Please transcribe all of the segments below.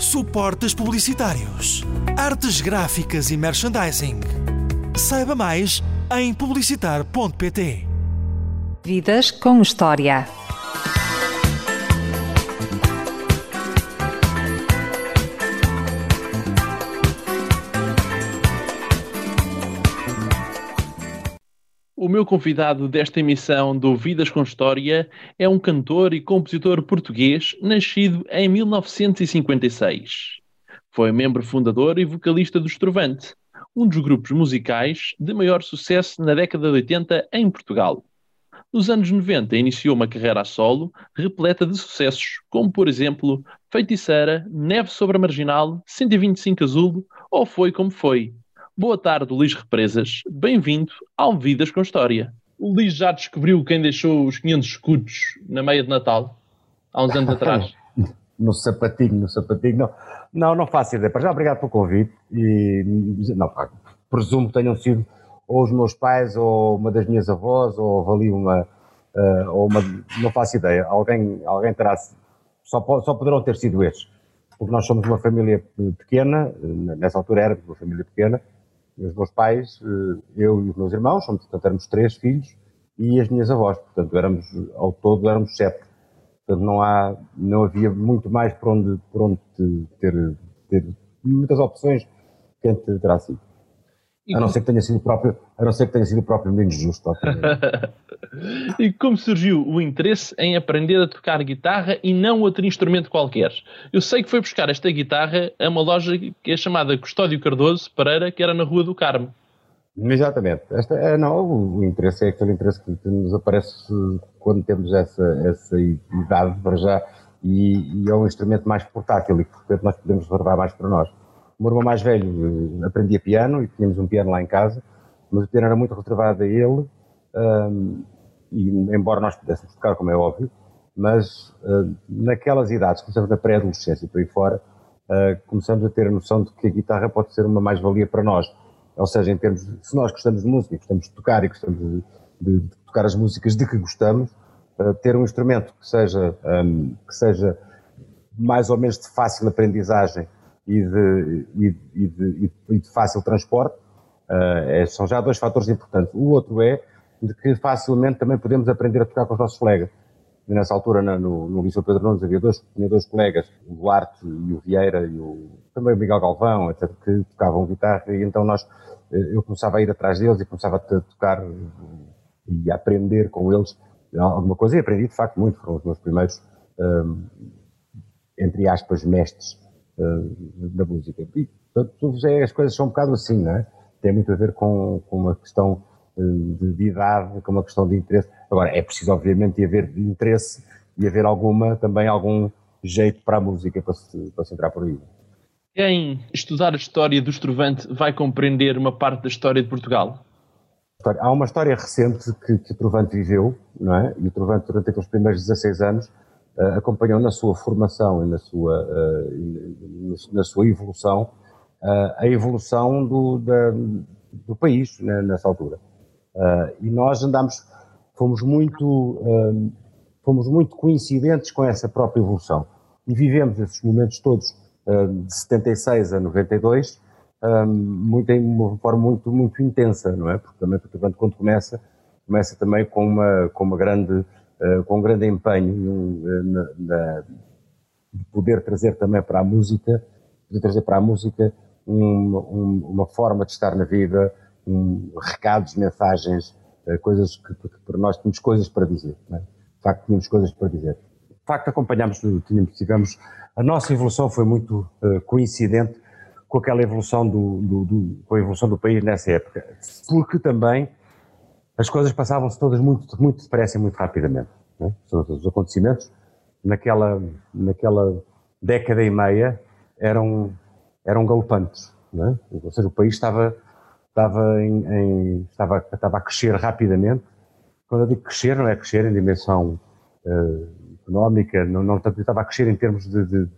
suportes publicitários, artes gráficas e merchandising. Saiba mais em publicitar.pt. Vidas com História. Meu convidado desta emissão do Vidas com História é um cantor e compositor português nascido em 1956. Foi membro fundador e vocalista do Estrovante, um dos grupos musicais de maior sucesso na década de 80 em Portugal. Nos anos 90 iniciou uma carreira a solo repleta de sucessos, como por exemplo Feiticeira, Neve sobre a Marginal, 125 Azul ou Foi Como Foi, Boa tarde, Luís Represas. Bem-vindo ao Vidas com História. O Luís já descobriu quem deixou os 500 escudos na meia de Natal, há uns anos atrás. no sapatinho, no sapatinho. Não, não, não faço ideia. Para já, obrigado pelo convite. E, não, presumo que tenham sido ou os meus pais, ou uma das minhas avós, ou ali uma, uh, ou uma, não faço ideia. Alguém, alguém terá, só, só poderão ter sido estes. Porque nós somos uma família pequena, nessa altura éramos uma família pequena, os meus pais, eh, eu e os meus irmãos, somos, portanto, éramos três filhos, e as minhas avós, portanto, éramos, ao todo éramos sete. Portanto, não, há, não havia muito mais por onde, por onde ter, ter muitas opções quem terá sido. A não ser que tenha sido o próprio, a não ser que tenha sido o próprio menos justo. e como surgiu o interesse em aprender a tocar guitarra e não outro instrumento qualquer? Eu sei que foi buscar esta guitarra a uma loja que é chamada Custódio Cardoso Pereira, que era na Rua do Carmo. Exatamente. Esta, é, não, o interesse é aquele interesse que nos aparece quando temos essa, essa idade para já e, e é um instrumento mais portátil e que, portanto, nós podemos reservar mais para nós. O meu irmão mais velho eh, aprendia piano e tínhamos um piano lá em casa, mas o piano era muito reservado a ele, um, e embora nós pudéssemos tocar, como é óbvio, mas uh, naquelas idades, começamos na pré-adolescência e por aí fora, uh, começamos a ter a noção de que a guitarra pode ser uma mais-valia para nós. Ou seja, em termos, de, se nós gostamos de música, gostamos de tocar e gostamos de, de, de tocar as músicas de que gostamos, uh, ter um instrumento que seja, um, que seja mais ou menos de fácil aprendizagem e de, e, e de, e de fácil transporte, uh, são já dois fatores importantes. O outro é de que facilmente também podemos aprender a tocar com os nossos colegas. E nessa altura, no, no Liceu Pedro Nunes, havia dois, tinha dois colegas, o Duarte e o Vieira, e o, também o Miguel Galvão, etc., que tocavam guitarra, e então nós, eh, eu começava a ir atrás deles e começava a tocar e a aprender com eles alguma coisa, e aprendi de facto muito, foram os meus primeiros, um, eh, entre aspas, mestres da música. E, portanto, as coisas são um bocado assim, não é? Tem muito a ver com, com uma questão eh, de idade, com uma questão de interesse. Agora, é preciso, obviamente, haver interesse e haver alguma, também algum jeito para a música, para se, para se entrar por aí. Quem estudar a história do Estrovante vai compreender uma parte da história de Portugal? Há uma história recente que, que o Trovante viveu, não é? E o Trovante, durante aqueles primeiros 16 anos, acompanhou na sua formação e na sua, uh, na sua evolução uh, a evolução do, da, do país né, nessa altura. e nós andamos, fomos muito, fomos muito coincidentes com essa própria evolução e vivemos esses momentos todos de 76 a 92 um, muito, em uma forma muito, muito intensa, não é? Porque também, portanto, quando começa, começa também com uma, com uma grande eh, com grande empenho eh, de poder trazer também para a música, poder trazer para a música um, um, uma forma de estar na vida, recados, mensagens, eh, coisas que, que, para nós tínhamos coisas para dizer, é? de facto tínhamos coisas para dizer. De facto acompanhámos, tínhamos, tivemos, a nossa evolução foi muito uh, coincidente com aquela evolução do, do, do, com a evolução do país nessa época, porque também as coisas passavam-se todas muito, muito depressa e muito rapidamente. Né? Os acontecimentos naquela, naquela década e meia eram, eram galopantes. Né? Ou seja, o país estava, estava, em, em, estava, estava a crescer rapidamente. Quando eu digo crescer, não é crescer em dimensão uh, económica, não, não estava a crescer em termos de, de,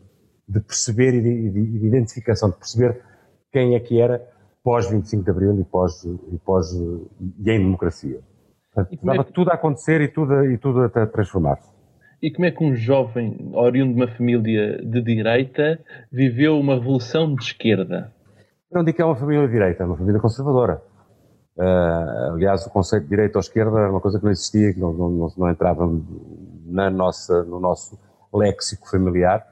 de perceber e de, de, identificação, de perceber quem é que era pós 25 de Abril e pós, e, pós, e em democracia. Portanto, estava é que... tudo a acontecer e tudo, e tudo a transformar-se. E como é que um jovem oriundo de uma família de direita viveu uma revolução de esquerda? Não digo que é uma família de direita, é uma família conservadora. Uh, aliás, o conceito de direita ou esquerda era uma coisa que não existia, que não, não, não entrava na nossa, no nosso léxico familiar.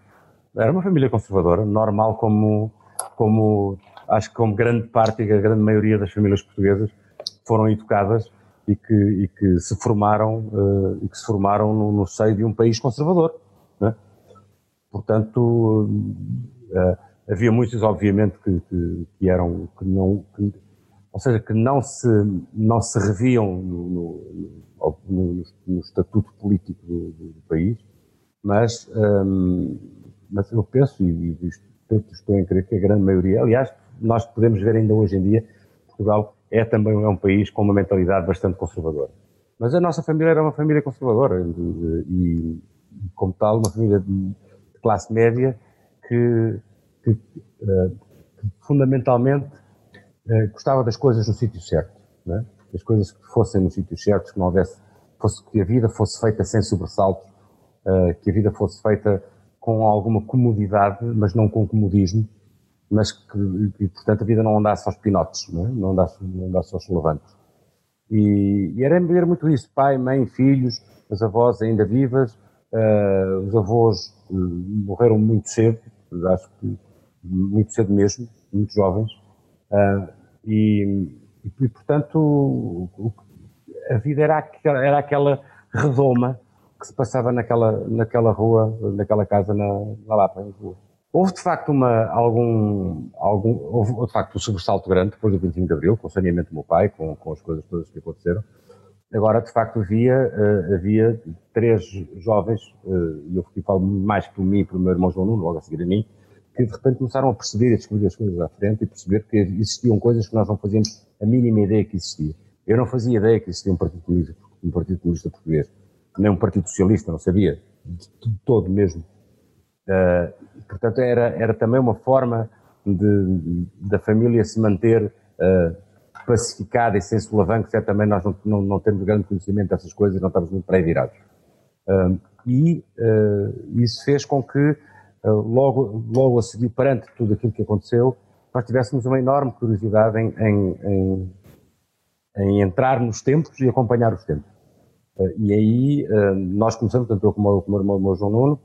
Era uma família conservadora, normal como, como acho que como grande parte e a grande maioria das famílias portuguesas foram educadas e que, e que se formaram uh, e que se formaram no, no, seio de um país conservador. Né? Portanto, uh, havia muitos, obviamente, que, que, que eram que não, que, ou seja, que não se não se reviam no, no, no estatuto político do, do país, mas um, mas eu penso e, e estou em crer que a grande maioria, aliás, nós podemos ver ainda hoje em dia, Portugal é também é um país com uma mentalidade bastante conservadora. Mas a nossa família era uma família conservadora e, como tal, uma família de classe média que, que, uh, que fundamentalmente uh, gostava das coisas no sítio certo, né? as coisas que fossem no sítio certo, que não houvesse, fosse, que a vida fosse feita sem sobressaltos, uh, que a vida fosse feita com alguma comodidade, mas não com comodismo, mas que, e, portanto, a vida não andasse aos pinotes, não, é? não, andasse, não andasse aos levantes. E, e era, era muito isso, pai, mãe, filhos, as avós ainda vivas, uh, os avós uh, morreram muito cedo, acho que muito cedo mesmo, muito jovens, uh, e, e, portanto a vida era aquela, era aquela redoma que se passava naquela, naquela rua, naquela casa na, na Lapa, em Lisboa. Houve de facto uma, algum, algum, houve de facto um sobressalto grande depois do 25 de Abril, com o saneamento do meu pai, com, com as coisas todas que aconteceram. Agora, de facto, havia, uh, havia três jovens, uh, e eu falo mais por mim e pelo meu irmão João Nuno, logo a seguir a mim, que de repente começaram a perceber e a descobrir as coisas à frente e perceber que existiam coisas que nós não fazíamos a mínima ideia que existia. Eu não fazia ideia que existia um Partido Comunista, um Partido Comunista Português, nem um Partido Socialista, não sabia, de todo mesmo. Uh, portanto, era, era também uma forma de, da família se manter uh, pacificada e sem solavancos, é também nós não, não, não, temos grande conhecimento dessas coisas, não estamos muito pré-virados. Uh, e isso fez com que, logo, logo a seguir, perante tudo aquilo que aconteceu, nós tivéssemos uma enorme curiosidade em, em, em, em entrar nos tempos e acompanhar os tempos. e aí nós começamos, tanto eu como, o meu irmão João Nuno,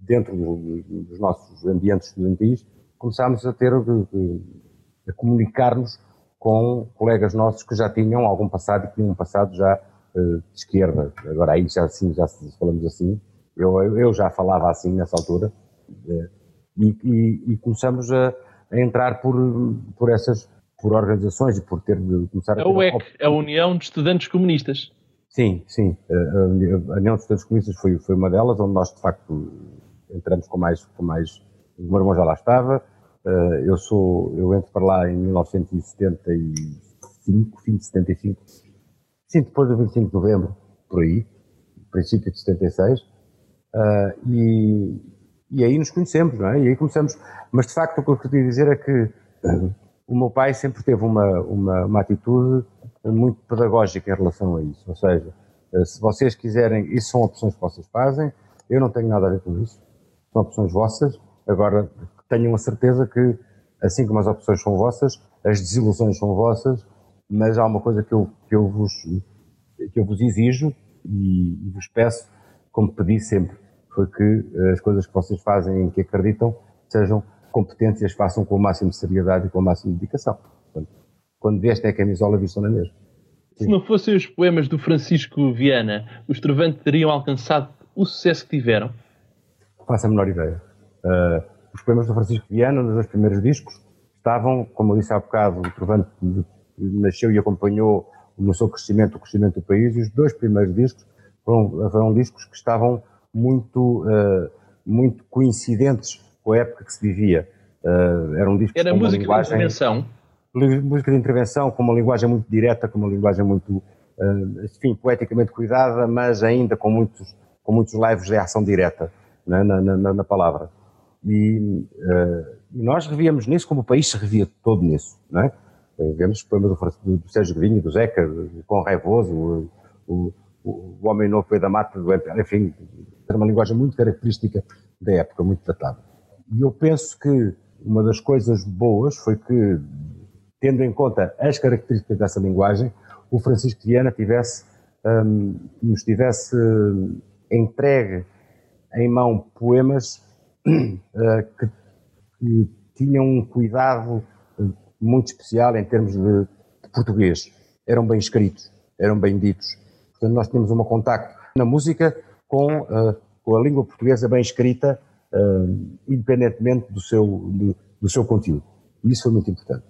dentro dos nossos ambientes estudantis, começámos a ter a comunicar-nos com colegas nossos que já tinham algum passado e que tinham um passado já uh, de esquerda. Agora aí já assim, já falamos assim, eu, eu já falava assim nessa altura, uh, e, e, e, começamos a, a, entrar por, por essas, por organizações e por ter de começar a... A UEC, a União de Estudantes Comunistas. Sim, sim. A, a União de Estudantes Comunistas foi, foi uma delas, onde nós de facto entramos com mais, com mais, o meu irmão já lá estava, eh, eu sou, eu entro para lá em 1975, fim de 75, sim, depois do 25 de novembro, por aí, princípio de 76, eh, e, e aí nos conhecemos, não é? E aí começamos, mas de facto o que eu queria dizer é que eh, o meu pai sempre teve uma, uma, uma atitude muito pedagógica em relação a isso, ou seja, se vocês quiserem, isso são opções que vocês fazem, eu não tenho nada a ver com isso são opções vossas. Agora, tenham a certeza que, assim como as opções são vossas, as desilusões são vossas, mas há uma coisa que eu, que eu, vos, que eu vos exijo e, e vos peço, como pedi sempre, foi que as coisas que vocês fazem em que acreditam sejam competentes e as façam com o máximo de seriedade e com o máximo de dedicação. Portanto, quando veste é a camisola, vistam na mesma. Se não fossem os poemas do Francisco Viana, os Trovantes teriam alcançado o sucesso que tiveram? Faço a menor ideia. Uh, os poemas do Francisco Viana, nos dois primeiros discos, estavam, como eu disse há bocado, o Trovante nasceu e acompanhou no seu crescimento, o crescimento do país, e os dois primeiros discos foram, foram discos que estavam muito, uh, muito coincidentes com a época que se vivia. Uh, eram discos Era música linguagem, de intervenção? Música de intervenção, com uma linguagem muito direta, com uma linguagem muito, uh, enfim, poeticamente cuidada, mas ainda com muitos, com muitos lives de ação direta né, na, na, na, palavra. E, uh, nós revíamos nisso como o país se revia todo nisso. Né? Vemos os poemas do, do, Sérgio Godinho, do Zeca, com Raivoso, o, o, o, homem novo veio da mata, do, enfim, era uma linguagem muito característica da época, muito datada. E eu penso que uma das coisas boas foi que, tendo em conta as características dessa linguagem, o Francisco Viana tivesse, um, nos tivesse entregue em mão poemas uh, que, que, tinham um cuidado muito especial em termos de, de português. Eram bem escritos, eram bem ditos. Portanto, nós tínhamos um contacto na música com, uh, com a língua portuguesa bem escrita, uh, independentemente do seu, do, do seu conteúdo. Isso foi muito importante.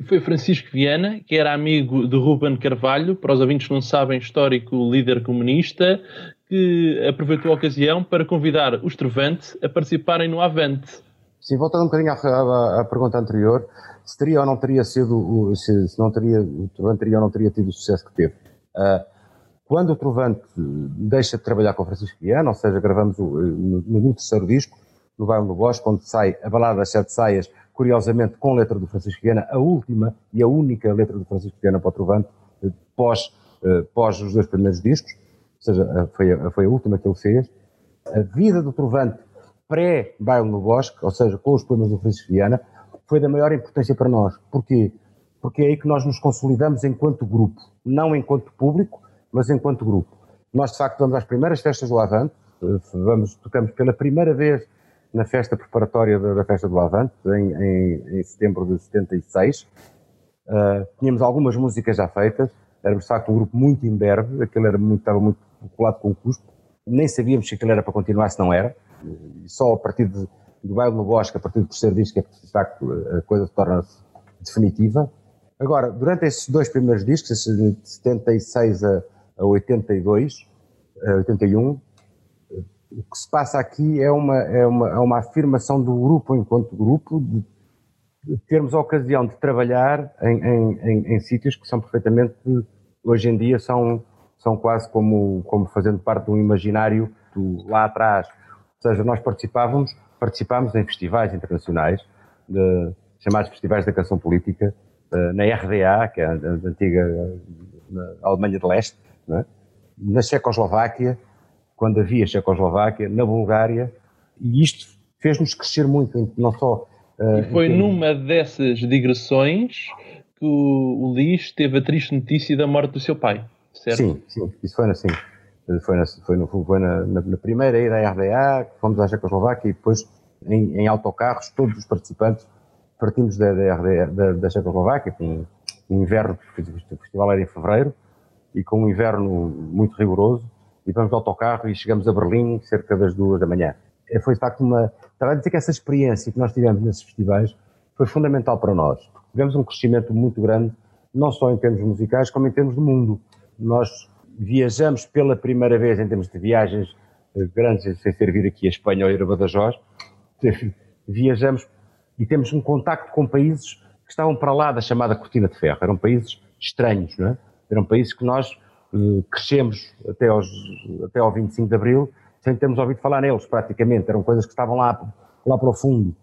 E foi Francisco Viana, que era amigo de Ruben Carvalho, para os ouvintes que não sabem, histórico líder comunista, que aproveitou a ocasião para convidar os Trovante a participarem no Avante. Sim, voltando um bocadinho à, à, à pergunta anterior, se teria ou não teria sido, se, se não teria, o Trovante teria ou não teria tido o sucesso que teve. Uh, quando o Trovante deixa de trabalhar com o Francisco Viana, ou seja, gravamos o, no, no terceiro disco, no Bairro do Bosque, onde sai a Balada das Sete Saias, curiosamente com letra do Francisco Viana, a última e a única letra do Francisco Viana para o Trovante, eh, pós, eh, pós os dois primeiros discos, ou seja, foi a, foi a última que ele fez. A vida do Trovante pré-Baile no Bosque, ou seja, com os poemas do Francisco Viana, foi da maior importância para nós. Porquê? Porque é aí que nós nos consolidamos enquanto grupo, não enquanto público, mas enquanto grupo. Nós, de facto, vamos às primeiras festas do Avante, eh, vamos, tocamos pela primeira vez na festa preparatória da, da festa do Avante, em, em, em, setembro de 76. Uh, eh, tínhamos algumas músicas já feitas, éramos de facto um grupo muito imberbe, aquele era muito, estava muito colado com o custo, nem sabíamos se aquilo era para continuar, se não era, e só a partir de, do baile no bosque, a partir do terceiro disco, é que de facto a coisa torna-se definitiva. Agora, durante esses dois primeiros discos, de 76 a, a 82, a 81, o que se passa aqui é uma, é uma, é uma afirmação do grupo enquanto grupo, de, termos a ocasião de trabalhar em, em, em, em, sítios que são perfeitamente, hoje em dia, são, são quase como, como fazendo parte de um imaginário do, lá atrás. Ou seja, nós participávamos, participámos em festivais internacionais, de, chamados Festivais da Canção Política, eh, na RDA, que é a, antiga na Alemanha de Leste, é? na Checoslováquia, quando havia Checoslováquia, na Bulgária, e isto fez-nos crescer muito, não só. Uh, e foi numa dessas digressões que o, o Lis teve a triste notícia da morte do seu pai, certo? Sim, sim, isso foi assim. Foi na, foi, no, foi na, na, na primeira ida à RDA, fomos à Checoslováquia e depois em, em autocarros, todos os participantes partimos da, da, RDA, da, da Checoslováquia, com um inverno, o festival era em fevereiro, e com um inverno muito rigoroso, e vamos de autocarro e chegamos a Berlim cerca das duas da manhã. É, foi de facto uma. Estava a dizer que essa experiência que nós tivemos nesses festivais foi fundamental para nós. Tivemos um crescimento muito grande, não só em termos musicais, como em termos de mundo. Nós viajamos pela primeira vez em termos de viagens eh, grandes, sem ser vir aqui a Espanha ou ir a Badajoz, viajamos e temos um contacto com países que estavam para lá da chamada cortina de ferro. Eram países estranhos, não é? Eram países que nós eh, crescemos até, aos, até ao 25 de Abril sem termos ouvido falar neles, praticamente. Eram coisas que estavam lá, lá para o fundo.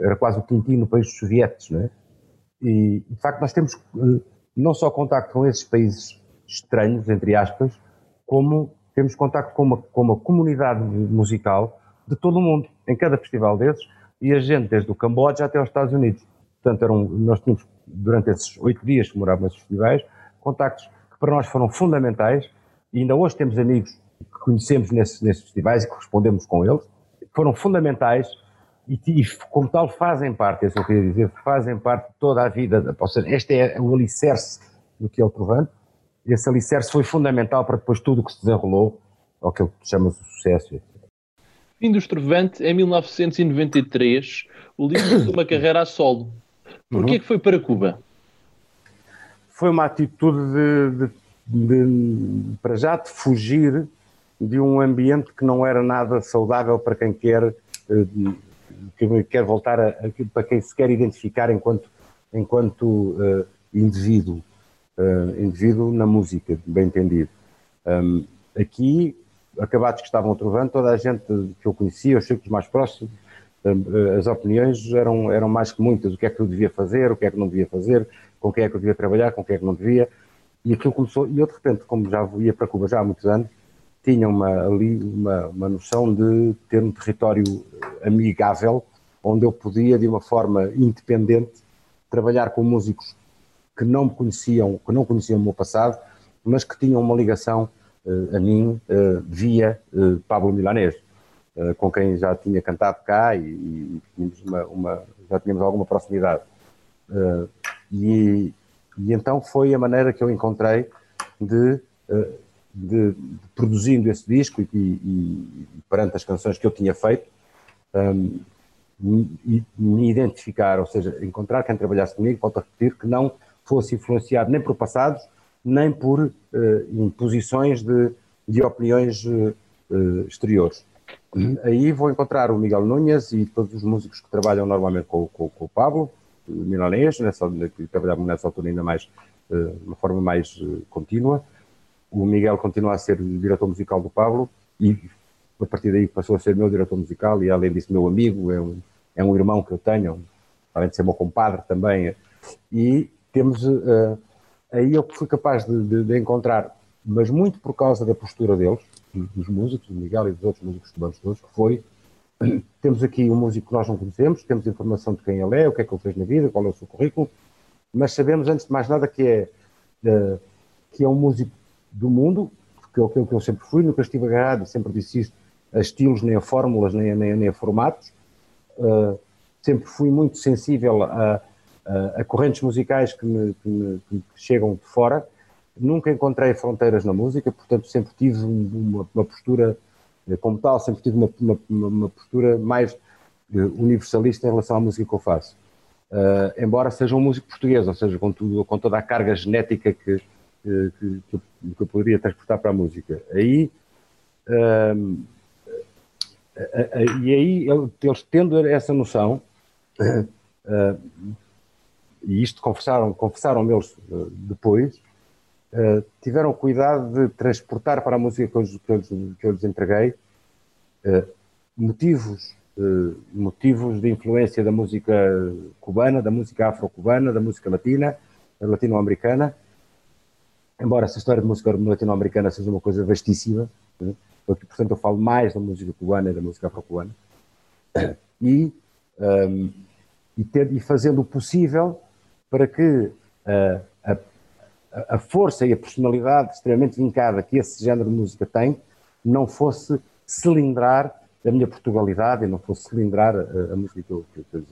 Era quase o Tintin no país dos sovietes, não é? E, de facto, nós temos eh, não só contacto com esses países estranhos, entre aspas, como temos contacto com uma, com uma comunidade musical de todo o mundo, em cada festival desses, e a gente, desde o Camboja até aos Estados Unidos. Portanto, eram, nós tínhamos, durante esses oito dias que morávamos nesses festivais, contactos para nós foram fundamentais e ainda hoje temos amigos que conhecemos nesses, nesses festivais e que respondemos com eles, foram fundamentais e, e, como tal fazem parte, é isso que eu queria dizer, fazem parte de toda a vida, ou seja, este é o alicerce do que é o Trovante, esse alicerce foi fundamental para depois tudo o que se desenrolou, ao que ele chama de sucesso. Fim do Trovante, em 1993, o livro de uma carreira a solo. Porquê uhum. que foi para Cuba? Foi uma atitude de, de, de, para já de fugir de um ambiente que não era nada saudável para quem quer eh, que quer voltar a, para quem se quer identificar enquanto enquanto uh, indivíduo uh, indivíduo na música bem entendido. Um, aqui acabados que estavam trovando toda a gente que eu conhecia os círculos mais próximos as opiniões eram eram mais que muitas. O que é que eu devia fazer? O que é que não devia fazer? Com quem é que eu devia trabalhar, com quem é que não devia. e aquilo começou, e eu de repente, como já ia para Cuba já há muitos anos, tinha uma, ali uma, uma noção de ter um território amigável, onde eu podia, de uma forma independente, trabalhar com músicos que não me conheciam, que não conheciam o meu passado, mas que tinham uma ligação uh, a mim uh, via uh, Pablo Milanês, com quem já tinha cantado cá e, e tínhamos uma, uma, já tínhamos alguma proximidade. E, e, então foi a maneira que eu encontrei de, de, de produzindo esse disco e, e, perante as canções que eu tinha feito, um, me, me identificar, ou seja, encontrar quem trabalhasse comigo, volto a repetir, que não fosse influenciado nem por passados, nem por uh, imposições de, de opiniões uh, exteriores. Aí vou encontrar o Miguel Núñez e todos os músicos que trabalham normalmente com, com, com o Pablo, milanês, nessa, que trabalhavam nessa altura ainda mais, de uma forma mais contínua. O Miguel continua a ser diretor musical do Pablo e a partir daí passou a ser meu diretor musical e além disso meu amigo, é um, é um irmão que eu tenho, além de ser meu compadre também. E temos uh, aí eu fui capaz de, de, de, encontrar, mas muito por causa da postura deles, dos músicos, do Miguel e dos outros músicos que vamos todos, que foi temos aqui um músico que nós não conhecemos, temos informação de quem ele é, o que é que ele fez na vida, qual é o seu currículo, mas sabemos antes de mais nada que é uh, que é um músico do mundo, que é aquilo que eu sempre fui, nunca estive agarrado, sempre disse isto, a estilos, nem a fórmulas, nem, nem, nem a formatos. Uh, sempre fui muito sensível a, a, correntes musicais que me, que me, que chegam de fora. Nunca encontrei fronteiras na música, portanto sempre tive uma, uma postura, eh, como tal, sempre tive uma, uma, uma postura mais eh, universalista em relação à música que eu faço. Uh, embora seja um músico português, ou seja, com, tudo, com toda a carga genética que, que, que, que eu poderia transportar para a música. Aí, uh, uh, e aí, eles tendo essa noção, e isto confessaram, confessaram eles uh, depois, uh, tiveram cuidado de transportar para a música que eu, que eu, que eu lhes entreguei uh, motivos, motivos de influência da música cubana, da música afro-cubana, da música latina, latino-americana, embora essa história de música latino-americana seja uma coisa vastíssima, né? portanto, eu falo mais da música cubana e da música afro-cubana, e, um, e, ter, e fazendo o possível para que uh, a, a, força e a personalidade extremamente vincada que esse género de música tem não fosse cilindrar a minha Portugalidade e não fosse cilindrar a, a música que eu, que eu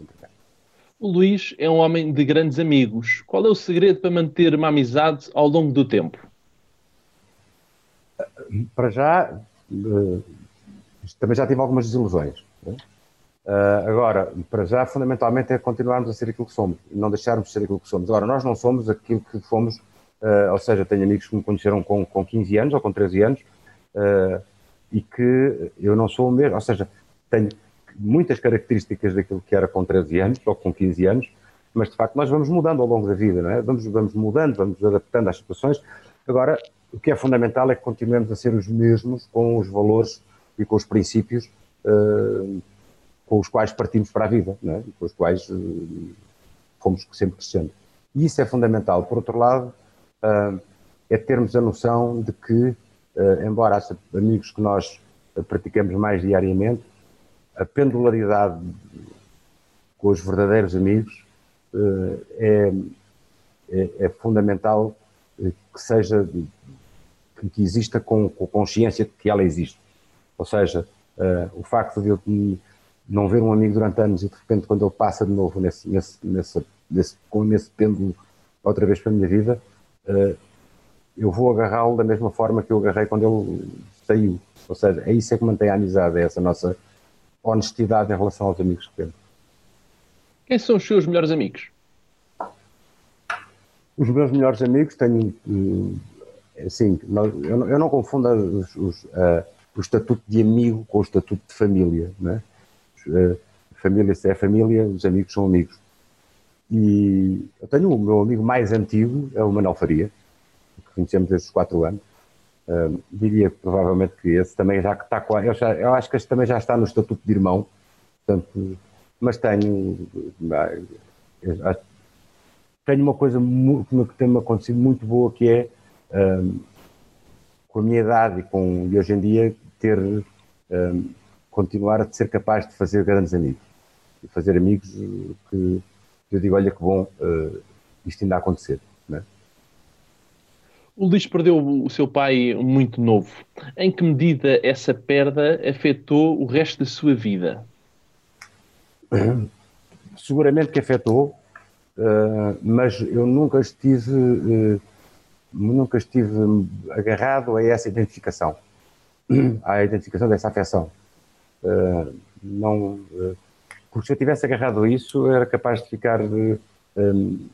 O Luís é um homem de grandes amigos. Qual é o segredo para manter uma amizade ao longo do tempo? Para já, uh, também já tive algumas desilusões. Né? Uh, agora, para já, fundamentalmente é continuarmos a ser aquilo que somos, não deixarmos de ser aquilo que somos. Agora, nós não somos aquilo que fomos, ou seja, tenho amigos que me conheceram com, com 15 anos ou com 13 anos uh, e que eu não sou o mesmo, ou seja, tenho muitas características daquilo que era com 13 anos ou com 15 anos, mas de facto nós vamos mudando ao longo da vida, não é? Vamos, vamos mudando, vamos adaptando às situações. Agora, o que é fundamental é que continuemos a ser os mesmos com os valores e com os princípios uh, com os quais partimos para a vida, é? com os quais uh, fomos sempre crescendo. E isso é fundamental. Por outro lado, é termos a noção de que, uh, embora haja amigos que nós praticamos mais diariamente, a pendularidade com os verdadeiros amigos é, é, é, fundamental que seja que, exista com, com, consciência de que ela existe. Ou seja, o facto de eu não ver um amigo durante anos e de repente quando ele passa de novo nesse, nesse, nesse, nesse, com nesse pêndulo outra vez para a minha vida, eu vou agarrá-lo da mesma forma que eu agarrei quando ele saiu. Ou seja, é isso é que mantém a amizade, é essa nossa honestidade em relação aos amigos que temos. Quem são os seus melhores amigos? Os meus melhores amigos tenho, eh, assim, eu não confundo os, os, uh, o estatuto de amigo com o estatuto de família, é? A família é família, os amigos são amigos. E eu tenho o meu amigo mais antigo, é o Manuel Faria, que conhecemos desde os quatro anos. Uh, diria provavelmente que esse também já está com. Eu, já, eu acho que este também já está no estatuto de irmão, portanto, mas tenho. Tenho uma coisa que tem-me acontecido muito boa que é um, com a minha idade e, com, e hoje em dia ter um, continuar a ser capaz de fazer grandes amigos e fazer amigos que eu digo, olha que bom uh, isto ainda a acontecer. É? O Luís perdeu o seu pai muito novo. Em que medida essa perda afetou o resto da sua vida? Seguramente que afetou, uh, mas eu nunca estive, uh, nunca estive agarrado a essa identificação, à identificação dessa afecção. Não, porque se eu tivesse agarrado isso, era capaz de ficar, um,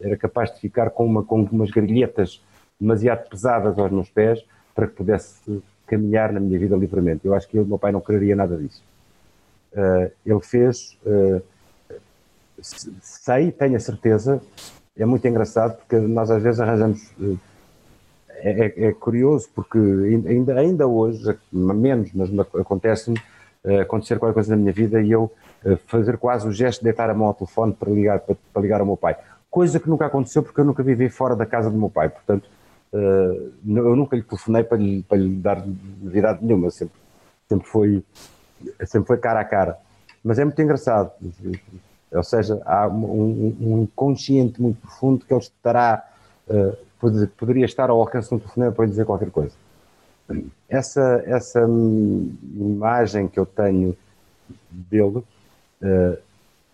era capaz de ficar com, uma, com umas garilhetas demasiado pesadas aos meus pés para que pudesse caminhar na minha vida livremente. Eu acho que o meu pai não quereria nada disso. Uh, ele fez, uh, sei, tenho a certeza, é muito engraçado porque nós às vezes arranjamos. Uh, é, é, é, curioso porque ainda, ainda hoje, menos, mas acontece-me acontecer qualquer coisa na minha vida e eu fazer quase o gesto de deitar a mão ao telefone para ligar, para, para ligar ao meu pai. Coisa que nunca aconteceu porque eu nunca vivi fora da casa do meu pai. Portanto, Uh, eu nunca lhe telefonei para lhe, para lhe dar novidade nenhuma, sempre, sempre, foi, sempre foi cara a cara. Mas é muito engraçado, ou seja, há um, um inconsciente muito profundo que ele estará, uh, poderia estar ao alcance de um telefonema para lhe dizer qualquer coisa. Essa, essa imagem que eu tenho dele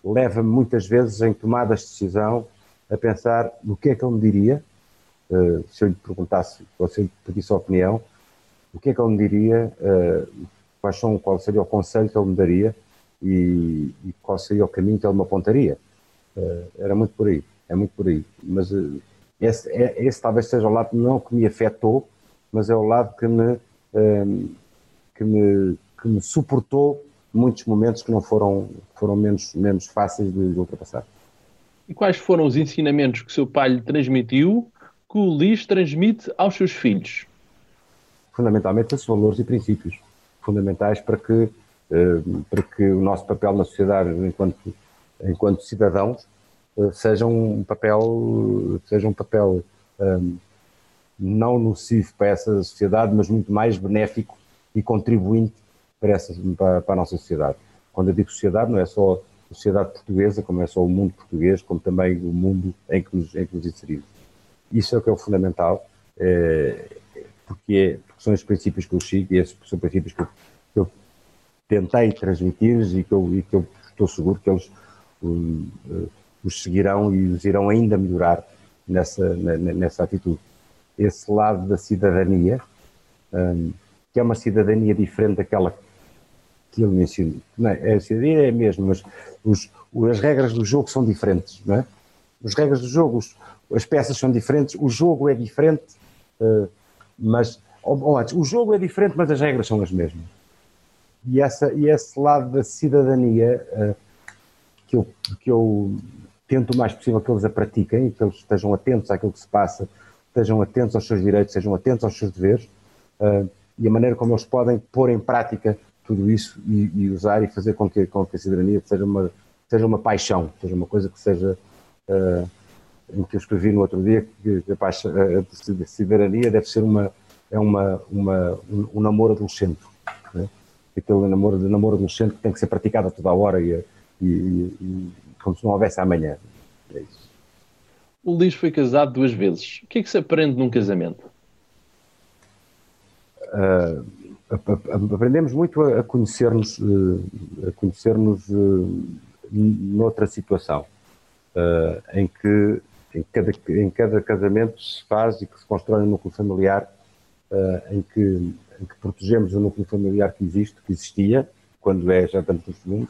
leva-me muitas vezes em tomadas de decisão a pensar no que é que ele me diria uh, se eu lhe perguntasse, ou se eu lhe pedisse a opinião, o que é que ele me diria, uh, quais são, qual seria o conselho que ele me daria e, e qual seria o caminho que ele me apontaria. Era muito por aí, é muito por aí. Mas esse, é, esse talvez seja o lado não que me afetou, mas é o lado que me, que me, que me suportou muitos momentos que não foram, foram menos, menos fáceis de, de ultrapassar. E quais foram os ensinamentos que o seu pai lhe transmitiu que o Lis transmite aos seus filhos? Fundamentalmente esses valores e princípios fundamentais para que, eh, para que o nosso papel na sociedade enquanto, enquanto cidadãos eh, seja um papel, seja um papel um, eh, não nocivo para essa sociedade, mas muito mais benéfico e contribuinte para, essa, para, para a nossa sociedade. Quando eu digo sociedade, não é só a sociedade portuguesa, como é só o mundo português, como também o mundo em que nos, em que nos inserimos. Isso é o que é o fundamental, é, porque, é, porque, são os princípios que eu sigo e esses são princípios que eu, que eu tentei transmitir e que, eu, e que eu estou seguro que eles um, uh, os seguirão e os irão ainda melhorar nessa, nessa atitude. Esse lado da cidadania, um, que é uma cidadania diferente daquela que ele mencionou. Não é? A cidadania é a mesma, mas os, as regras do jogo são diferentes, não é? As regras do jogo, os, as peças são diferentes, o jogo é diferente, uh, mas, ou, ou, antes, o jogo é diferente, mas as regras são as mesmas. E, essa, e esse lado da cidadania uh, que, eu, que eu tento o mais possível que eles a pratiquem, que eles estejam atentos àquilo que se passa, estejam atentos aos seus direitos, estejam atentos aos seus deveres, uh, e a maneira como eles podem pôr em prática tudo isso e, e, usar e fazer com que, com que a cidadania seja uma, seja uma paixão, seja uma coisa que seja uh, em que eu escrevi no outro dia que a, a, a cidadania deve ser uma, é uma, uma, um, um namoro adolescente. Né? Aquele namoro, namoro adolescente que tem que ser praticado a toda a hora e, e, e como se não houvesse amanhã. É isso. O Luís foi casado duas vezes. O que é que se aprende num casamento? Uh, aprendemos muito a conhecer-nos a conhecer-nos uh, noutra situação uh, em que em cada, em cada casamento se faz e que se constrói um núcleo familiar em, que, em que protegemos o núcleo familiar que existe, que existia, quando é já estamos no segundo,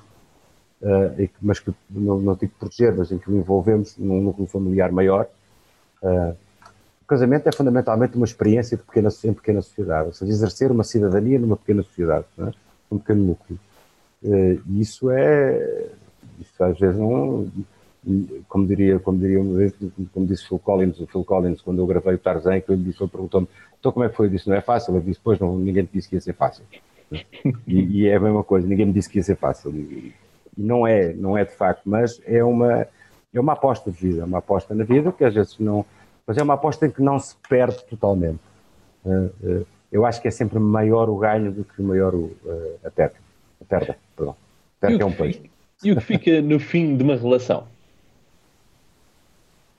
mas que não, não digo proteger, mas em que o envolvemos num núcleo familiar maior. Casamento é fundamentalmente uma experiência de pequena, em pequena sociedade, ou seja, exercer uma cidadania numa pequena sociedade, é? um pequeno núcleo. E isso é, isso às vezes não como diria, como diria uma vez, como disse Phil Collins, o Phil Collins, quando eu gravei o Tarzan, que ele disse, ele perguntou-me, então como é que foi? Eu disse, não é fácil. Ele disse, pois não, ninguém te disse que ia ser fácil. E, e, é a mesma coisa, ninguém me disse que ia ser fácil. E, e, não é, não é de facto, mas é uma, é uma aposta de vida, uma aposta na vida que às vezes não, mas é uma aposta em que não se perde totalmente. eu acho que é sempre maior o ganho do que maior o, a perda. A perda, perdão. A perda é um peixe. E o que fica no fim de uma relação?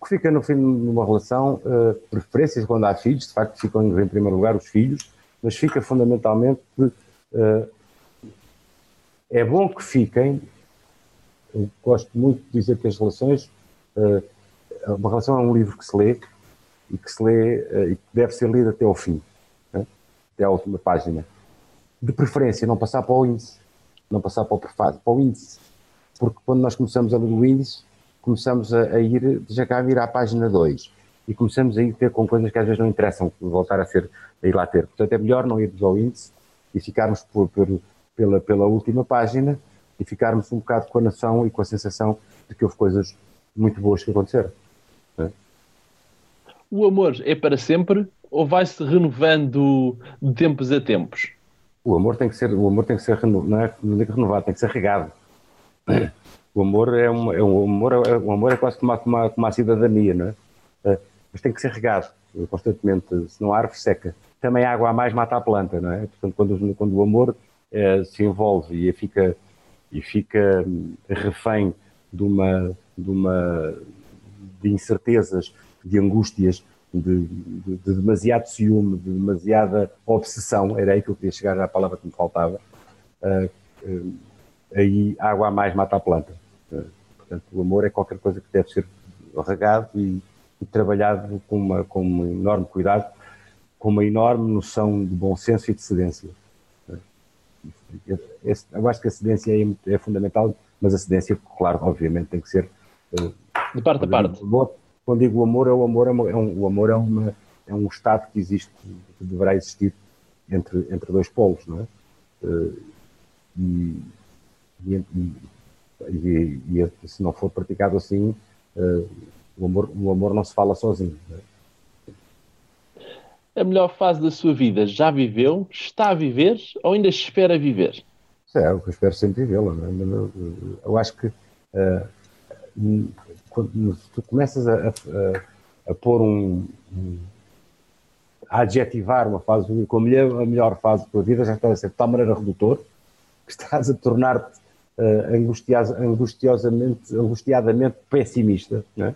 O que fica no fim de uma relação, preferências quando há filhos, de facto ficam em primeiro lugar os filhos, mas fica fundamentalmente é bom que fiquem. Eu gosto muito de dizer que as relações, uma relação é um livro que se lê e que se lê uh, e que deve ser lido até ao fim, né? até à última página. De preferência, não passar para o índice, não passar para o prefácio, para o índice porque quando nós começamos a ler o índice, começamos a, a ir, já cá a vir à página 2 e começamos a ir ter com coisas que às vezes não interessam, voltar a ser, a ir lá ter. Portanto, é melhor não irmos ao índice e ficarmos por, por, pela, pela última página e ficarmos um bocado com a nação e com a sensação de que houve coisas muito boas que aconteceram. O amor é para sempre ou vai-se renovando de tempos a tempos? O amor tem que ser, o amor tem que ser não é, não é renovado, tem que ser regado. O amor é, um, é um amor, é, o amor é quase como uma, uma, cidadania, não é? é? Mas tem que ser regado constantemente, senão a árvore seca. Também a água a mais mata a planta, não é? Portanto, quando, quando o amor é, se envolve e fica, e fica hum, refém de uma, de uma de incertezas, de angústias, de, de, de, demasiado ciúme, de demasiada obsessão, era aí que eu queria chegar à palavra que me faltava. Uh, uh, aí água a mais mata a planta. Portanto, o amor é qualquer coisa que deve ser regado e, e trabalhado com, uma, com um enorme cuidado, com uma enorme noção de bom senso e de cedência. Eu acho que a cedência é, é fundamental, mas a cedência, claro, obviamente, tem que ser de parte a parte. Quando digo o amor, é o amor, é, um, o amor é, uma, é um estado que existe, que deverá existir entre, entre dois polos, não é? Eh, e, e, e, e, se não for praticado assim, uh, o, amor, o amor não se fala sozinho. É? A melhor fase da sua vida já viveu, está a viver ou ainda espera viver? É, eu espero sempre vivê-la. É? Eu acho que uh, quando tu começas a, a, a pôr um, um, a adjetivar uma fase como a melhor fase da tua vida, já está a ser de tal maneira redutor que estás a tornar-te uh, angustiosamente, angustiadamente pessimista, não é?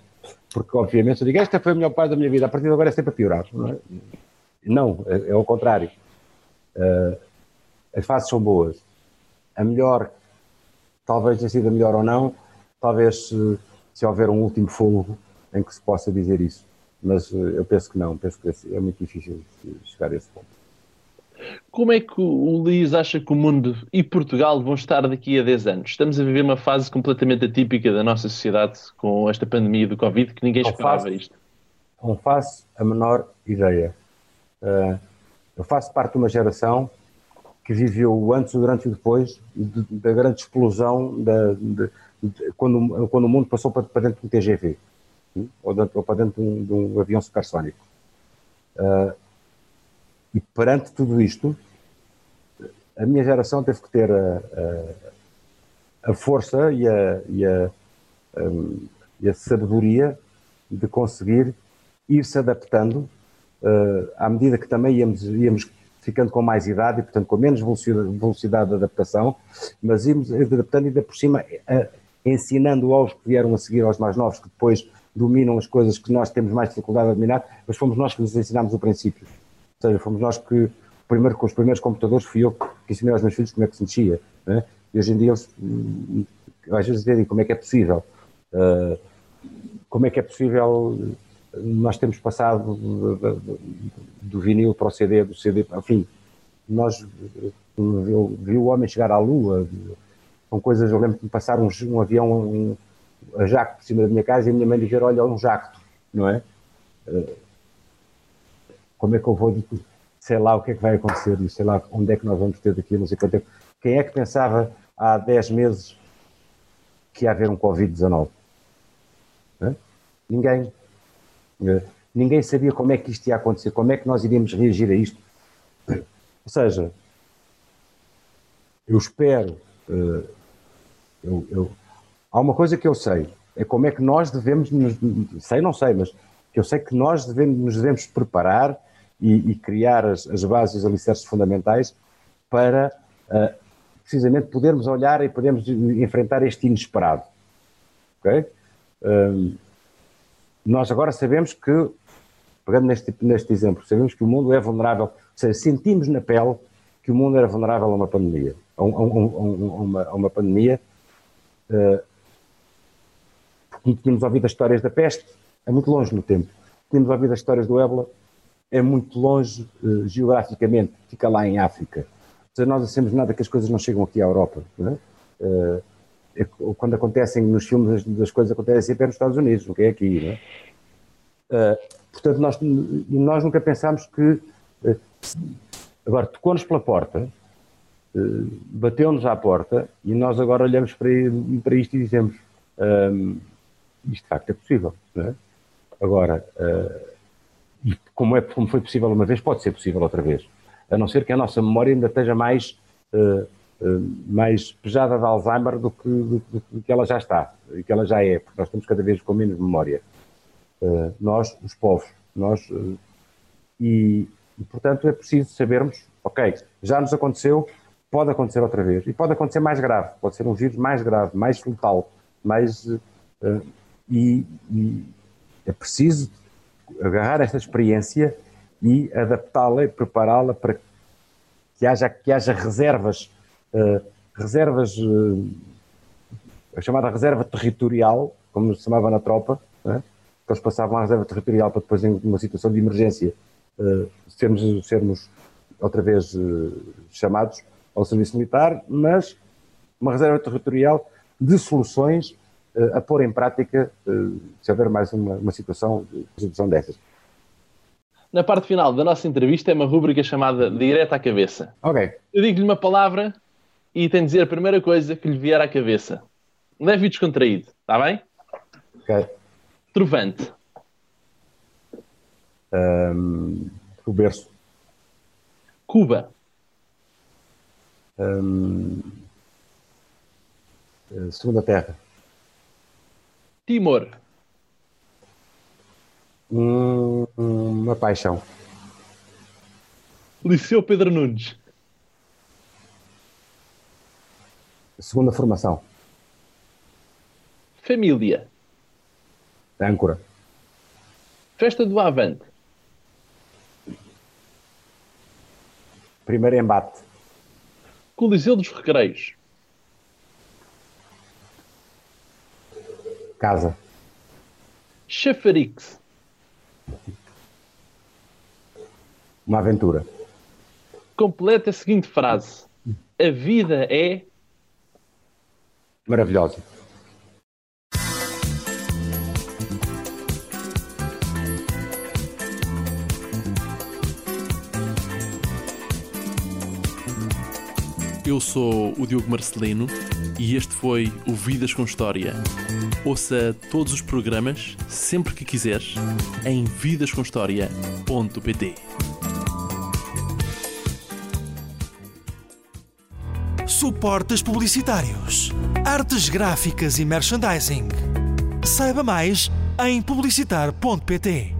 porque obviamente eu digo, esta foi a melhor parte da minha vida, a partir de agora é sempre a piorar. Não, é? não é, é ao contrário. Uh, as fases são boas. A melhor, talvez tenha sido a melhor ou não, talvez se, se houver um último fogo em que se possa dizer isso. Mas uh, eu penso que não, penso que é muito difícil chegar a esse ponto. Como é que o Luís acha que o mundo e Portugal vão estar daqui a 10 anos? Estamos a viver uma fase completamente atípica da nossa sociedade com esta pandemia do Covid que ninguém esperava faço, isto. Não faço a menor ideia. Uh, eu faço parte de uma geração que viveu o antes, o durante e o depois de, da grande explosão da, de, quando, quando o mundo passou para, para dentro de um TGV ou, ou para dentro de um, de um avião supersónico. Uh, e perante tudo isto, a minha geração teve que ter a, a, a força e a, e, a, um, e a, sabedoria de conseguir ir se adaptando uh, à medida que também íamos, íamos ficando com mais idade e, portanto, com menos velocidade, velocidade de adaptação, mas íamos adaptando ainda por cima, uh, ensinando aos que vieram a seguir, aos mais novos, que depois dominam as coisas que nós temos mais dificuldade a dominar, mas fomos nós que lhes ensinámos o princípio seja, fomos nós que, primeiro com os primeiros computadores, fui eu que ensinei aos meus filhos como é que se mexia. Né? E hoje em dia eles, hum, às vezes, dizem como é que é possível. Uh, como é que é possível nós temos passado do, vinil para o CD, do CD, enfim, nós, eu vi o homem chegar à Lua, são coisas, eu lembro de passar um, um avião, um, a jacto por cima da minha casa e a minha mãe dizer, olha, um jacto, não é? Uh, como é que eu vou, sei lá o que é que vai acontecer, sei lá onde é que nós vamos ter daqui, não sei quanto tempo. Quem é que pensava há 10 meses que ia haver um Covid-19? Ninguém. Eh, ninguém sabia como é que isto ia acontecer, como é que nós iríamos reagir a isto. Ou seja, eu espero. Eh, eu, eu, há uma coisa que eu sei, é como é que nós devemos. Sei, não sei, mas eu sei que nós devemos, nos devemos preparar e, e criar as, as bases, os alicerces fundamentais para uh, precisamente podermos olhar e podermos enfrentar este inesperado. Ok? Nós agora sabemos que, pegando neste, neste exemplo, sabemos que o mundo é vulnerável, ou seja, sentimos na pele que o mundo era vulnerável a uma pandemia, a, um, a, um, a uma, a uma pandemia, porque tínhamos ouvido as histórias da peste, é muito longe no tempo, tínhamos ouvido as histórias do ébola, é muito longe uh, geograficamente, fica lá em África. Seja, nós não sabemos nada que as coisas não chegam aqui à Europa. Não é? Uh, é, quando acontecem nos filmes, as, as coisas acontecem sempre nos Estados Unidos, não é aqui. Não é? Portanto, nós, nós nunca pensámos que. Agora, tocou-nos pela porta, bateu-nos à porta e nós agora olhamos para, para isto e dizemos: um, isto de facto é possível. É? Agora, como, é, como foi possível uma vez, pode ser possível outra vez. A não ser que a nossa memória ainda esteja mais eh, mais pesada de Alzheimer do que, do, do que ela já está, e que ela já é, porque nós estamos cada vez com menos memória. Uh, nós, os povos, nós, uh, e, e, portanto é preciso sabermos, ok, já nos aconteceu, pode acontecer outra vez, e pode acontecer mais grave, pode ser um vírus mais grave, mais letal, mais, uh, e, e, é preciso agarrar esta experiência e adaptá-la e prepará-la para que haja, que haja reservas eh, reservas, uh, a chamada reserva territorial, como se chamava na tropa, né? que eles passavam a reserva territorial para depois, em uma situação de emergência, uh, sermos, sermos outra vez chamados ao serviço militar, mas uma reserva territorial de soluções a pôr em prática se houver mais uma, uma situação, situação dessas. Na parte final da nossa entrevista é uma rúbrica chamada Direta à Cabeça. Ok. Eu digo-lhe uma palavra e tem de dizer a primeira coisa que lhe vier à cabeça. Leve e descontraído, está bem? Ok. Trovante. Um, o berço. Cuba. Um, segunda Terra. Timor. Um, uma paixão. Liceu Pedro Nunes. Segunda formação. Família. Âncora. Festa do Avante. Primeiro embate. Coliseu dos Recreios. Casa. Chafarix. Uma aventura. Completa a seguinte frase. A vida é maravilhosa. Eu sou o Diogo Marcelino e este foi o Vidas com História. Ouça todos os programas, sempre que quiseres, em vidascomhistoria.pt. Suportes publicitários, artes gráficas e merchandising. Saiba mais em publicitar.pt.